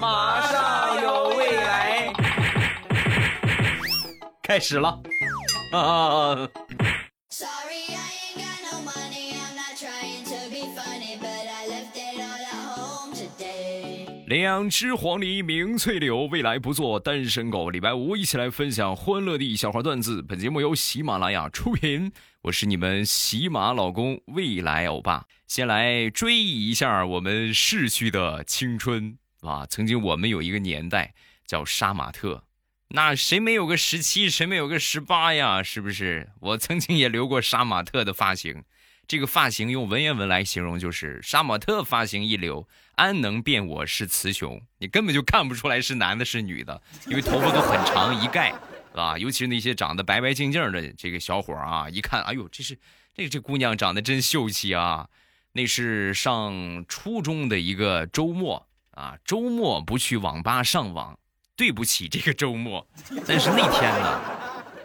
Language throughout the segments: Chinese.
马上有未来，开始了。啊！两只黄鹂鸣翠柳，未来不做单身狗。礼拜五一起来分享欢乐的小花段子。本节目由喜马拉雅出品，我是你们喜马老公未来欧巴。先来追忆一下我们逝去的青春啊！曾经我们有一个年代叫杀马特，那谁没有个十七，谁没有个十八呀？是不是？我曾经也留过杀马特的发型。这个发型用文言文来形容就是杀马特发型一留，安能辨我是雌雄？你根本就看不出来是男的是女的，因为头发都很长一盖，啊，尤其是那些长得白白净净的这个小伙啊，一看，哎呦，这是这这姑娘长得真秀气啊！那是上初中的一个周末啊，周末不去网吧上网，对不起这个周末。但是那天呢，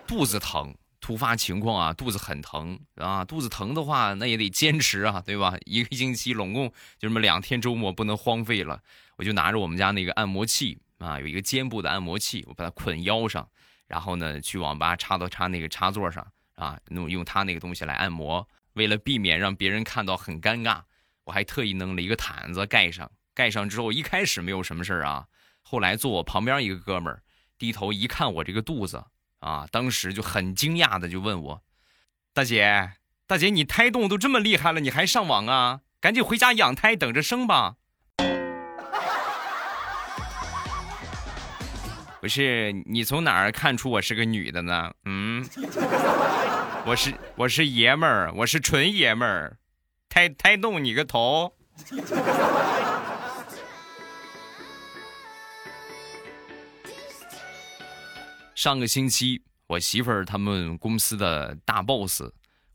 肚子疼。突发情况啊，肚子很疼啊，肚子疼的话，那也得坚持啊，对吧？一个星期，拢共就这么两天周末不能荒废了。我就拿着我们家那个按摩器啊，有一个肩部的按摩器，我把它捆腰上，然后呢，去网吧插到插那个插座上啊，弄用它那个东西来按摩。为了避免让别人看到很尴尬，我还特意弄了一个毯子盖上。盖上之后，一开始没有什么事儿啊，后来坐我旁边一个哥们儿低头一看我这个肚子。啊！当时就很惊讶的就问我：“大姐，大姐，你胎动都这么厉害了，你还上网啊？赶紧回家养胎，等着生吧。”不是你从哪儿看出我是个女的呢？嗯，我是我是爷们儿，我是纯爷们儿，胎胎动你个头！上个星期，我媳妇儿他们公司的大 boss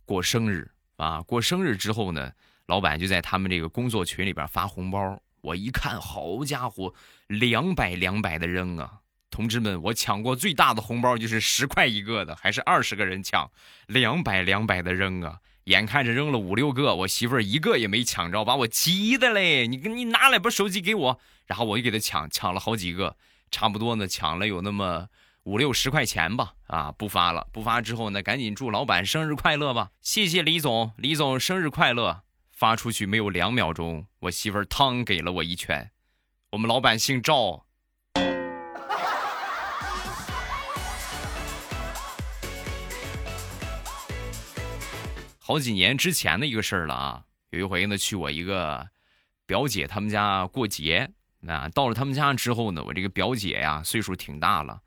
过生日啊！过生日之后呢，老板就在他们这个工作群里边发红包。我一看，好家伙，两百两百的扔啊！同志们，我抢过最大的红包就是十块一个的，还是二十个人抢，两百两百的扔啊！眼看着扔了五六个，我媳妇儿一个也没抢着，把我急的嘞！你给你拿来把手机给我，然后我就给他抢，抢了好几个，差不多呢，抢了有那么。五六十块钱吧，啊，不发了。不发之后呢，赶紧祝老板生日快乐吧。谢谢李总，李总生日快乐。发出去没有两秒钟，我媳妇儿汤给了我一拳。我们老板姓赵。好几年之前的一个事儿了啊。有一回呢，去我一个表姐他们家过节。那到了他们家之后呢，我这个表姐呀，岁数挺大了。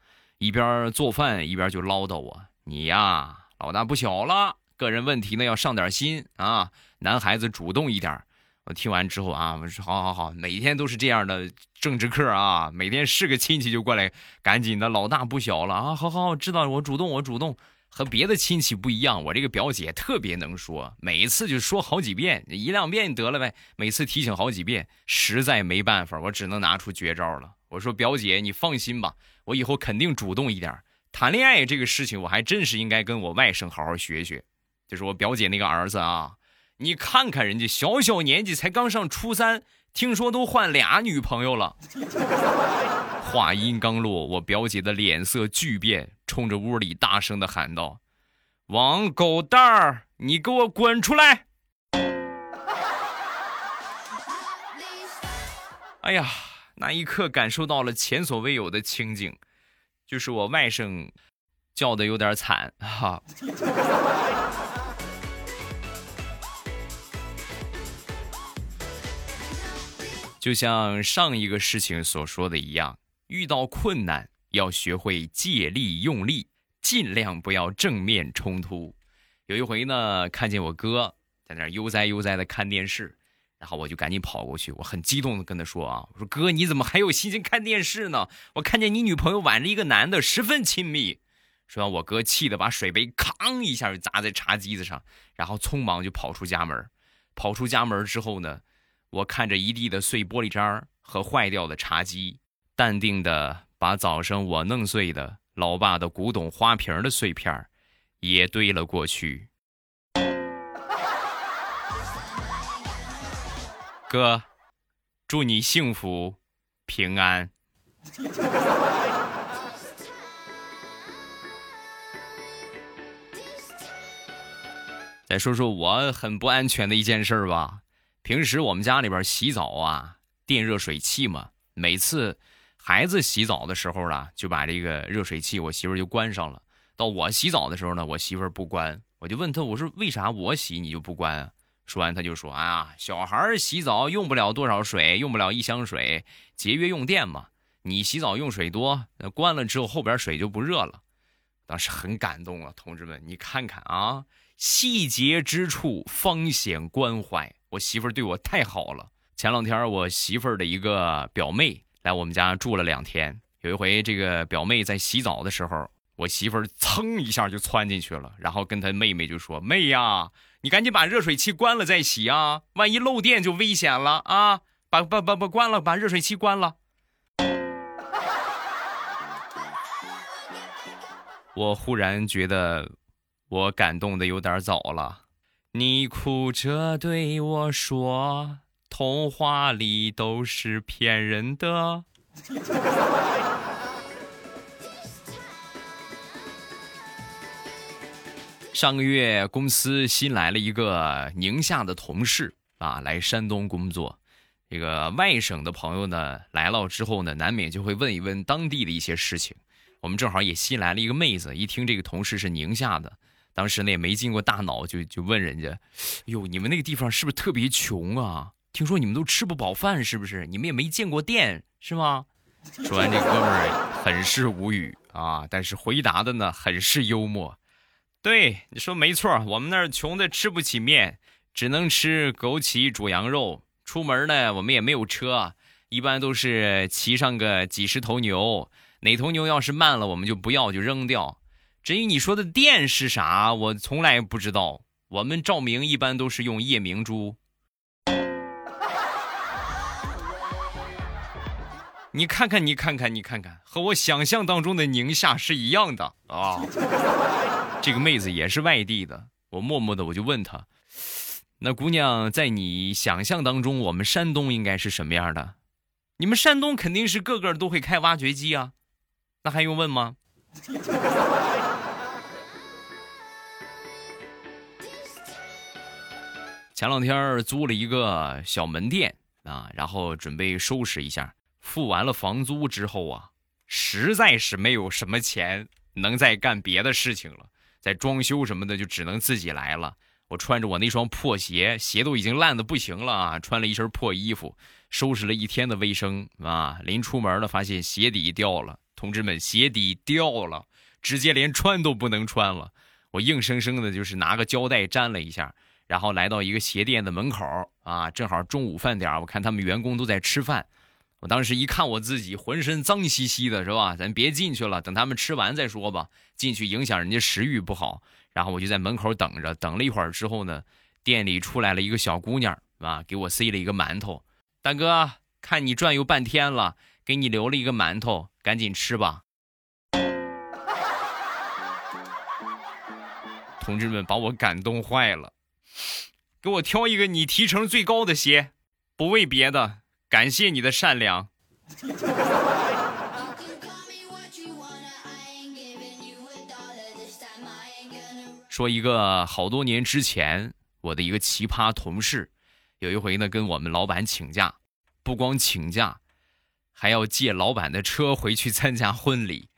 一边做饭一边就唠叨我：“你呀，老大不小了，个人问题呢要上点心啊，男孩子主动一点。”我听完之后啊，我说：“好好好，每天都是这样的政治课啊，每天是个亲戚就过来，赶紧的，老大不小了啊，好好好，知道我主动，我主动。和别的亲戚不一样，我这个表姐特别能说，每一次就说好几遍，一两遍得了呗，每次提醒好几遍，实在没办法，我只能拿出绝招了。我说表姐，你放心吧。”我以后肯定主动一点，谈恋爱这个事情，我还真是应该跟我外甥好好学学。就是我表姐那个儿子啊，你看看人家小小年纪才刚上初三，听说都换俩女朋友了。话音刚落，我表姐的脸色巨变，冲着屋里大声的喊道：“王狗蛋儿，你给我滚出来！” 哎呀！那一刻感受到了前所未有的清静，就是我外甥叫的有点惨哈。就像上一个事情所说的一样，遇到困难要学会借力用力，尽量不要正面冲突。有一回呢，看见我哥在那悠哉悠哉的看电视。然后我就赶紧跑过去，我很激动的跟他说啊，我说哥，你怎么还有心情看电视呢？我看见你女朋友挽着一个男的，十分亲密。说完，我哥气得把水杯哐一下就砸在茶几子上，然后匆忙就跑出家门。跑出家门之后呢，我看着一地的碎玻璃渣和坏掉的茶几，淡定的把早上我弄碎的老爸的古董花瓶的碎片也堆了过去。哥，祝你幸福，平安。再说说我很不安全的一件事吧。平时我们家里边洗澡啊，电热水器嘛，每次孩子洗澡的时候呢，就把这个热水器，我媳妇就关上了。到我洗澡的时候呢，我媳妇不关，我就问她，我说为啥我洗你就不关啊？说完，他就说：“啊，小孩洗澡用不了多少水，用不了一箱水，节约用电嘛。你洗澡用水多，那关了之后后边水就不热了。”当时很感动啊，同志们，你看看啊，细节之处方显关怀。我媳妇儿对我太好了。前两天我媳妇儿的一个表妹来我们家住了两天，有一回这个表妹在洗澡的时候，我媳妇儿噌一下就窜进去了，然后跟她妹妹就说：“妹呀。”你赶紧把热水器关了再洗啊！万一漏电就危险了啊！把把把把关了，把热水器关了。我忽然觉得，我感动的有点早了。你哭着对我说：“童话里都是骗人的。”上个月公司新来了一个宁夏的同事啊，来山东工作。这个外省的朋友呢来了之后呢，难免就会问一问当地的一些事情。我们正好也新来了一个妹子，一听这个同事是宁夏的，当时呢也没经过大脑，就就问人家：“哟，你们那个地方是不是特别穷啊？听说你们都吃不饱饭，是不是？你们也没见过店，是吗？” 说完，这哥们儿很是无语啊，但是回答的呢很是幽默。对，你说没错，我们那儿穷的吃不起面，只能吃枸杞煮羊肉。出门呢，我们也没有车，一般都是骑上个几十头牛，哪头牛要是慢了，我们就不要，就扔掉。至于你说的电是啥，我从来不知道。我们照明一般都是用夜明珠。你看看，你看看，你看看，和我想象当中的宁夏是一样的啊。这个妹子也是外地的，我默默的我就问她：“那姑娘在你想象当中，我们山东应该是什么样的？你们山东肯定是个个都会开挖掘机啊，那还用问吗？”前两天租了一个小门店啊，然后准备收拾一下，付完了房租之后啊，实在是没有什么钱能再干别的事情了。在装修什么的就只能自己来了。我穿着我那双破鞋，鞋都已经烂的不行了啊！穿了一身破衣服，收拾了一天的卫生啊！临出门了，发现鞋底掉了，同志们，鞋底掉了，直接连穿都不能穿了。我硬生生的就是拿个胶带粘了一下，然后来到一个鞋店的门口啊，正好中午饭点我看他们员工都在吃饭。我当时一看我自己浑身脏兮兮的，是吧？咱别进去了，等他们吃完再说吧。进去影响人家食欲不好。然后我就在门口等着，等了一会儿之后呢，店里出来了一个小姑娘，啊，给我塞了一个馒头。大哥，看你转悠半天了，给你留了一个馒头，赶紧吃吧。同志们把我感动坏了，给我挑一个你提成最高的鞋，不为别的。感谢你的善良。说一个好多年之前，我的一个奇葩同事，有一回呢跟我们老板请假，不光请假，还要借老板的车回去参加婚礼。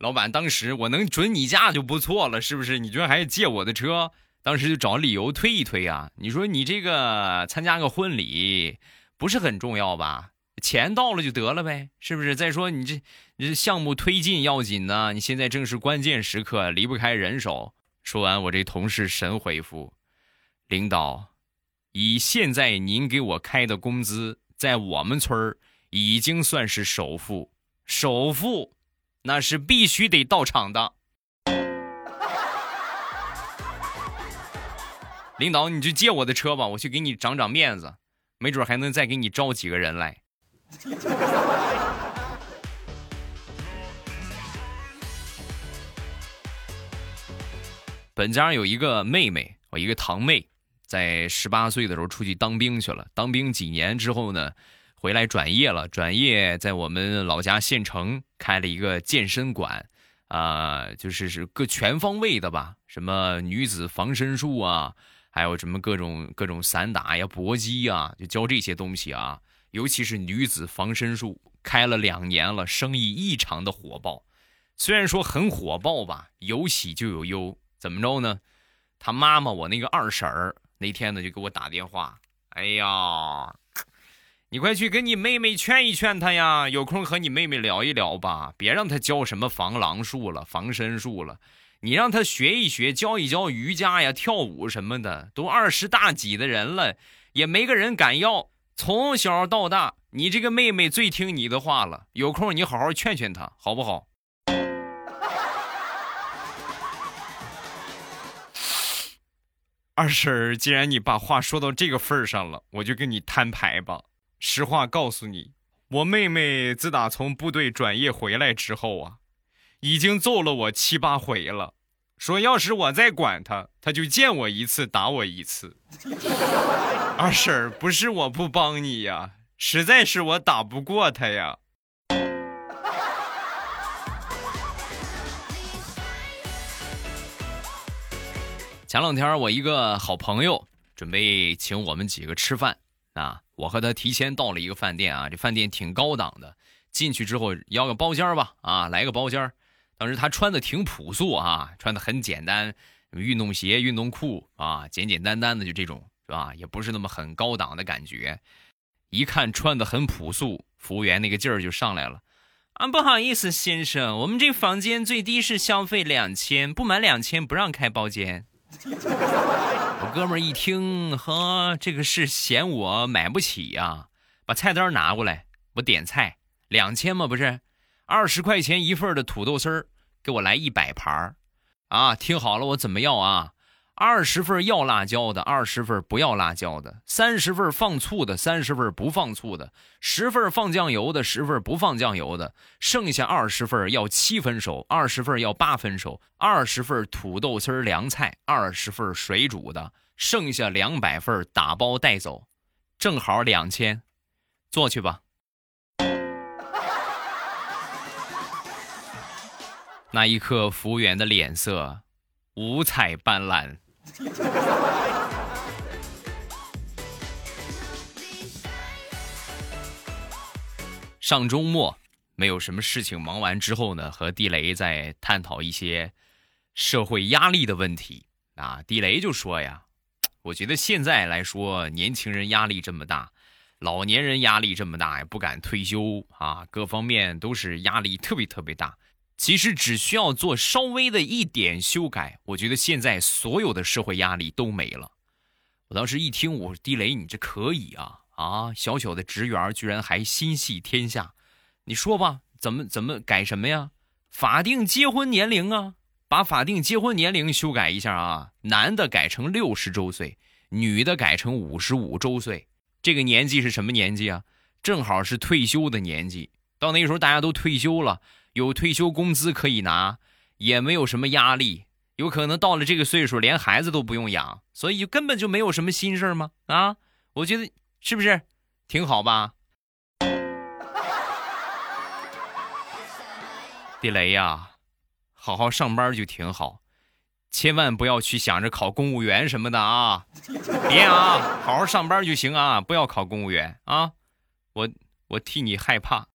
老板当时我能准你假就不错了，是不是？你居然还借我的车？当时就找理由推一推啊。你说你这个参加个婚礼。不是很重要吧？钱到了就得了呗，是不是？再说你这这项目推进要紧呢，你现在正是关键时刻，离不开人手。说完，我这同事神回复：“领导，以现在您给我开的工资，在我们村已经算是首付，首付那是必须得到场的。领导，你就借我的车吧，我去给你长长面子。”没准还能再给你招几个人来。本家有一个妹妹，我一个堂妹，在十八岁的时候出去当兵去了。当兵几年之后呢，回来转业了，转业在我们老家县城开了一个健身馆，啊，就是是各全方位的吧，什么女子防身术啊，还有什么各种各种散打呀、搏击啊，就教这些东西啊，尤其是女子防身术，开了两年了，生意异常的火爆。虽然说很火爆吧，有喜就有忧，怎么着呢？他妈妈，我那个二婶儿那天呢就给我打电话，哎呀，你快去跟你妹妹劝一劝她呀，有空和你妹妹聊一聊吧，别让她教什么防狼术了、防身术了，你让他学一学，教一教瑜伽呀、跳舞什么的。都二十大几的人了，也没个人敢要。从小到大，你这个妹妹最听你的话了，有空你好好劝劝她，好不好？二婶儿，既然你把话说到这个份儿上了，我就跟你摊牌吧。实话告诉你，我妹妹自打从部队转业回来之后啊，已经揍了我七八回了。说要是我再管他，他就见我一次打我一次。二婶儿，不是我不帮你呀，实在是我打不过他呀。前两天我一个好朋友准备请我们几个吃饭啊，我和他提前到了一个饭店啊，这饭店挺高档的，进去之后要个包间吧啊，来个包间。当时他穿的挺朴素啊，穿的很简单，运动鞋、运动裤啊，简简单单的就这种是吧？也不是那么很高档的感觉。一看穿的很朴素，服务员那个劲儿就上来了啊，不好意思先生，我们这房间最低是消费两千，不满两千不让开包间。我哥们儿一听，呵，这个是嫌我买不起呀？把菜单拿过来，我点菜，两千吗？不是，二十块钱一份的土豆丝儿，给我来一百盘儿。啊，听好了，我怎么要啊？二十份要辣椒的，二十份不要辣椒的，三十份放醋的，三十份不放醋的，十份放酱油的，十份不放酱油的，剩下二十份要七分熟，二十份要八分熟，二十份土豆丝凉菜，二十份水煮的，剩下两百份打包带走，正好两千，做去吧。那一刻，服务员的脸色五彩斑斓。上周末没有什么事情，忙完之后呢，和地雷在探讨一些社会压力的问题啊。地雷就说呀：“我觉得现在来说，年轻人压力这么大，老年人压力这么大，也不敢退休啊，各方面都是压力特别特别大。”其实只需要做稍微的一点修改，我觉得现在所有的社会压力都没了。我当时一听，我说地雷，你这可以啊啊！小小的职员居然还心系天下，你说吧，怎么怎么改什么呀？法定结婚年龄啊，把法定结婚年龄修改一下啊，男的改成六十周岁，女的改成五十五周岁。这个年纪是什么年纪啊？正好是退休的年纪。到那时候大家都退休了。有退休工资可以拿，也没有什么压力，有可能到了这个岁数连孩子都不用养，所以根本就没有什么心事吗？啊，我觉得是不是挺好吧？地雷呀，好好上班就挺好，千万不要去想着考公务员什么的啊！别啊，好好上班就行啊，不要考公务员啊！我我替你害怕。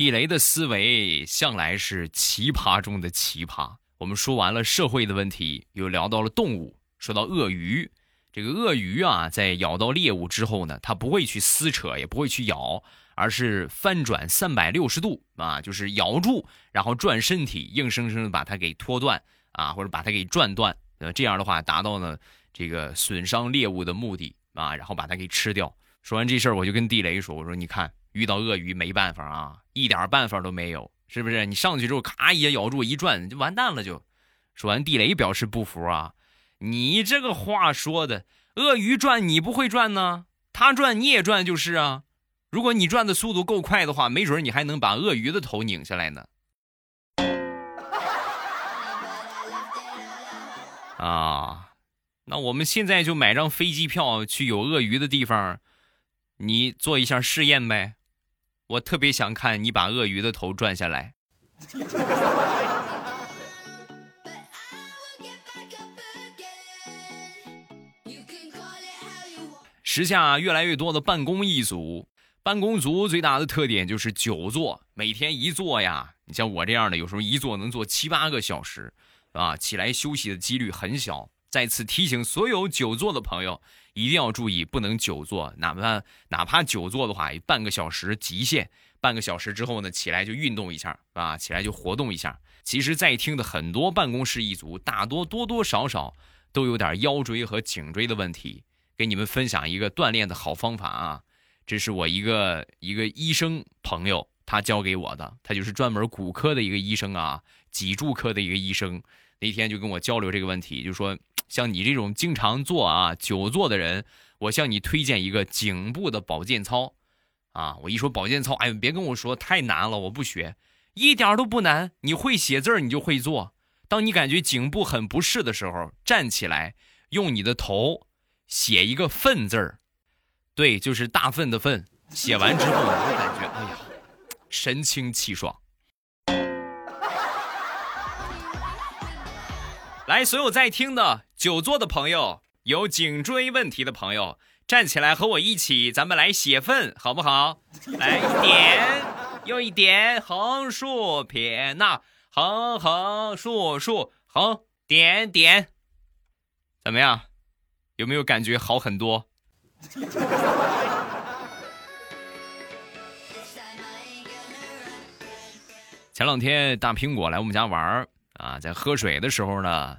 地雷的思维向来是奇葩中的奇葩。我们说完了社会的问题，又聊到了动物。说到鳄鱼，这个鳄鱼啊，在咬到猎物之后呢，它不会去撕扯，也不会去咬，而是翻转三百六十度啊，就是咬住，然后转身体，硬生生的把它给拖断啊，或者把它给转断。呃，这样的话达到了这个损伤猎物的目的啊，然后把它给吃掉。说完这事儿，我就跟地雷说：“我说你看。”遇到鳄鱼没办法啊，一点办法都没有，是不是？你上去之后，咔一下咬住，一转就完蛋了。就说完，地雷表示不服啊，你这个话说的，鳄鱼转你不会转呢，它转你也转就是啊。如果你转的速度够快的话，没准你还能把鳄鱼的头拧下来呢。啊，那我们现在就买张飞机票去有鳄鱼的地方，你做一下试验呗。我特别想看你把鳄鱼的头转下来。时下越来越多的办公一族，办公族最大的特点就是久坐，每天一坐呀，你像我这样的，有时候一坐能坐七八个小时，啊，起来休息的几率很小。再次提醒所有久坐的朋友，一定要注意，不能久坐，哪怕哪怕久坐的话，半个小时极限，半个小时之后呢，起来就运动一下，啊，起来就活动一下。其实，在听的很多办公室一族，大多多多少少都有点腰椎和颈椎的问题。给你们分享一个锻炼的好方法啊！这是我一个一个医生朋友他教给我的，他就是专门骨科的一个医生啊，脊柱科的一个医生。那天就跟我交流这个问题，就说像你这种经常坐啊、久坐的人，我向你推荐一个颈部的保健操啊！我一说保健操，哎，别跟我说太难了，我不学，一点都不难。你会写字儿，你就会做。当你感觉颈部很不适的时候，站起来，用你的头。写一个“粪”字儿，对，就是大粪的“粪”。写完之后，你会感觉哎呀，神清气爽。来，所有在听的久坐的朋友，有颈椎问题的朋友，站起来和我一起，咱们来写“粪”，好不好？来，一点又一点，横竖撇捺，横横竖竖，横点点，怎么样？有没有感觉好很多？前两天大苹果来我们家玩儿啊，在喝水的时候呢，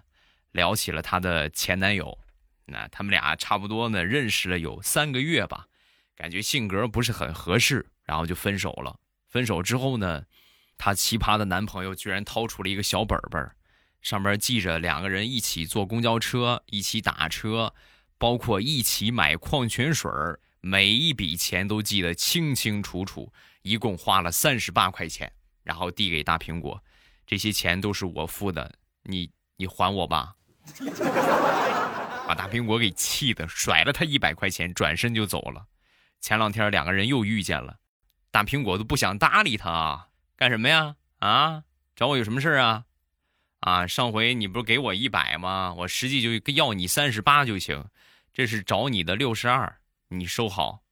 聊起了她的前男友。那他们俩差不多呢，认识了有三个月吧，感觉性格不是很合适，然后就分手了。分手之后呢，她奇葩的男朋友居然掏出了一个小本本，上面记着两个人一起坐公交车，一起打车。包括一起买矿泉水每一笔钱都记得清清楚楚，一共花了三十八块钱，然后递给大苹果，这些钱都是我付的，你你还我吧。把大苹果给气的，甩了他一百块钱，转身就走了。前两天两个人又遇见了，大苹果都不想搭理他啊，干什么呀？啊，找我有什么事啊？啊，上回你不是给我一百吗？我实际就要你三十八就行。这是找你的六十二，你收好。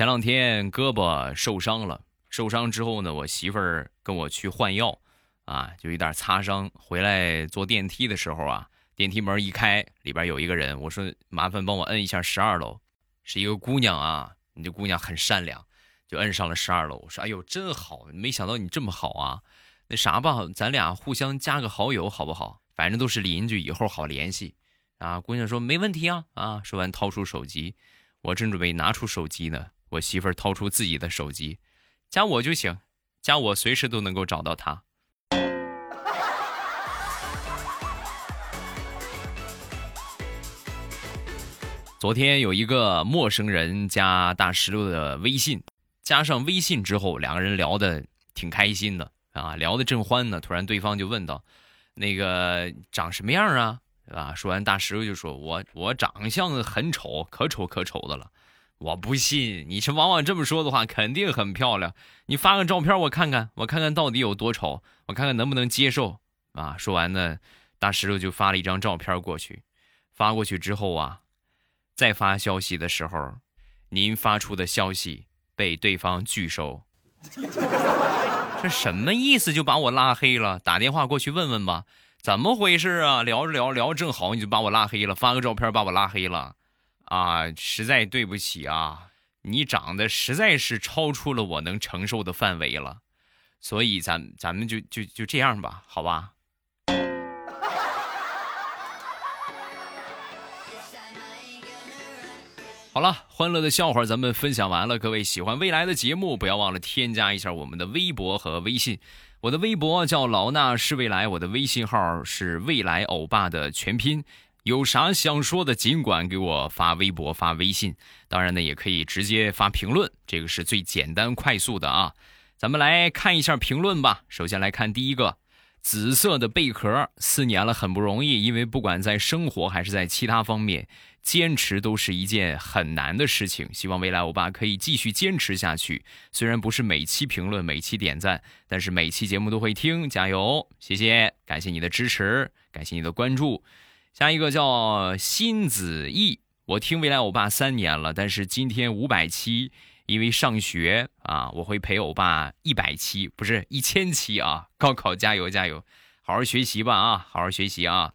前两天胳膊受伤了，受伤之后呢，我媳妇儿跟我去换药，啊，就有点擦伤。回来坐电梯的时候啊，电梯门一开，里边有一个人，我说麻烦帮我摁一下十二楼，是一个姑娘啊，你这姑娘很善良。就摁上了十二楼，我说：“哎呦，真好！没想到你这么好啊！那啥吧，咱俩互相加个好友好不好？反正都是邻居，以后好联系。”啊，姑娘说：“没问题啊！”啊，说完掏出手机，我正准备拿出手机呢，我媳妇儿掏出自己的手机，加我就行，加我随时都能够找到他。昨天有一个陌生人加大石榴的微信。加上微信之后，两个人聊的挺开心的啊，聊的正欢呢。突然对方就问道：“那个长什么样啊？”啊，说完大石榴就说：“我我长相很丑，可丑可丑的了。”我不信，你是往往这么说的话，肯定很漂亮。你发个照片我看看，我看看到底有多丑，我看看能不能接受啊。说完呢，大石头就发了一张照片过去。发过去之后啊，再发消息的时候，您发出的消息。被对方拒收，这什么意思？就把我拉黑了？打电话过去问问吧，怎么回事啊？聊着聊聊正好，你就把我拉黑了，发个照片把我拉黑了，啊，实在对不起啊，你长得实在是超出了我能承受的范围了，所以咱咱们就就就这样吧，好吧？好了，欢乐的笑话咱们分享完了。各位喜欢未来的节目，不要忘了添加一下我们的微博和微信。我的微博叫老衲是未来，我的微信号是未来欧巴的全拼。有啥想说的，尽管给我发微博、发微信。当然呢，也可以直接发评论，这个是最简单快速的啊。咱们来看一下评论吧。首先来看第一个，紫色的贝壳，四年了很不容易，因为不管在生活还是在其他方面，坚持都是一件很难的事情。希望未来欧巴可以继续坚持下去。虽然不是每期评论、每期点赞，但是每期节目都会听，加油！谢谢，感谢你的支持，感谢你的关注。下一个叫辛子毅，我听未来欧巴三年了，但是今天五百期。因为上学啊，我会陪欧巴一百期，不是一千期啊！高考加油加油，好好学习吧啊，好好学习啊！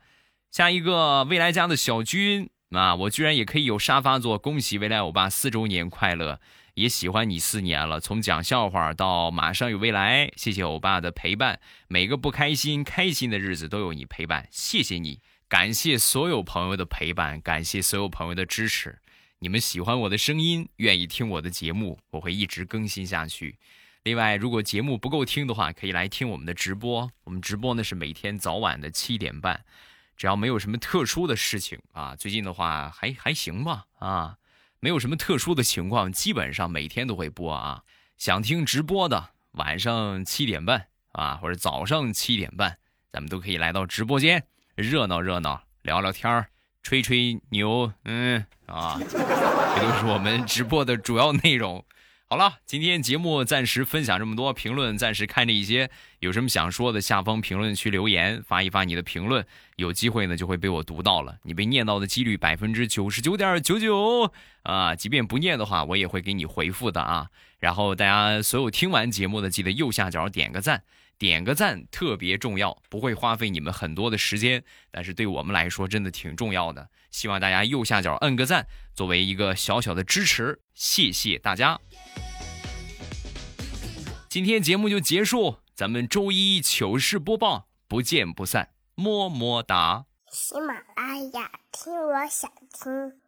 下一个未来家的小军啊，我居然也可以有沙发坐，恭喜未来欧巴四周年快乐！也喜欢你四年了，从讲笑话到马上有未来，谢谢欧巴的陪伴，每个不开心、开心的日子都有你陪伴，谢谢你，感谢所有朋友的陪伴，感谢所有朋友的支持。你们喜欢我的声音，愿意听我的节目，我会一直更新下去。另外，如果节目不够听的话，可以来听我们的直播。我们直播呢是每天早晚的七点半，只要没有什么特殊的事情啊，最近的话还还行吧啊，没有什么特殊的情况，基本上每天都会播啊。想听直播的，晚上七点半啊，或者早上七点半，咱们都可以来到直播间，热闹热闹，聊聊天儿。吹吹牛，嗯啊，这都是我们直播的主要内容。好了，今天节目暂时分享这么多，评论暂时看这一些，有什么想说的，下方评论区留言，发一发你的评论，有机会呢就会被我读到了。你被念到的几率百分之九十九点九九啊，即便不念的话，我也会给你回复的啊。然后大家所有听完节目的，记得右下角点个赞。点个赞特别重要，不会花费你们很多的时间，但是对我们来说真的挺重要的。希望大家右下角摁个赞，作为一个小小的支持，谢谢大家。今天节目就结束，咱们周一糗事播报不见不散，么么哒。喜马拉雅听，我想听。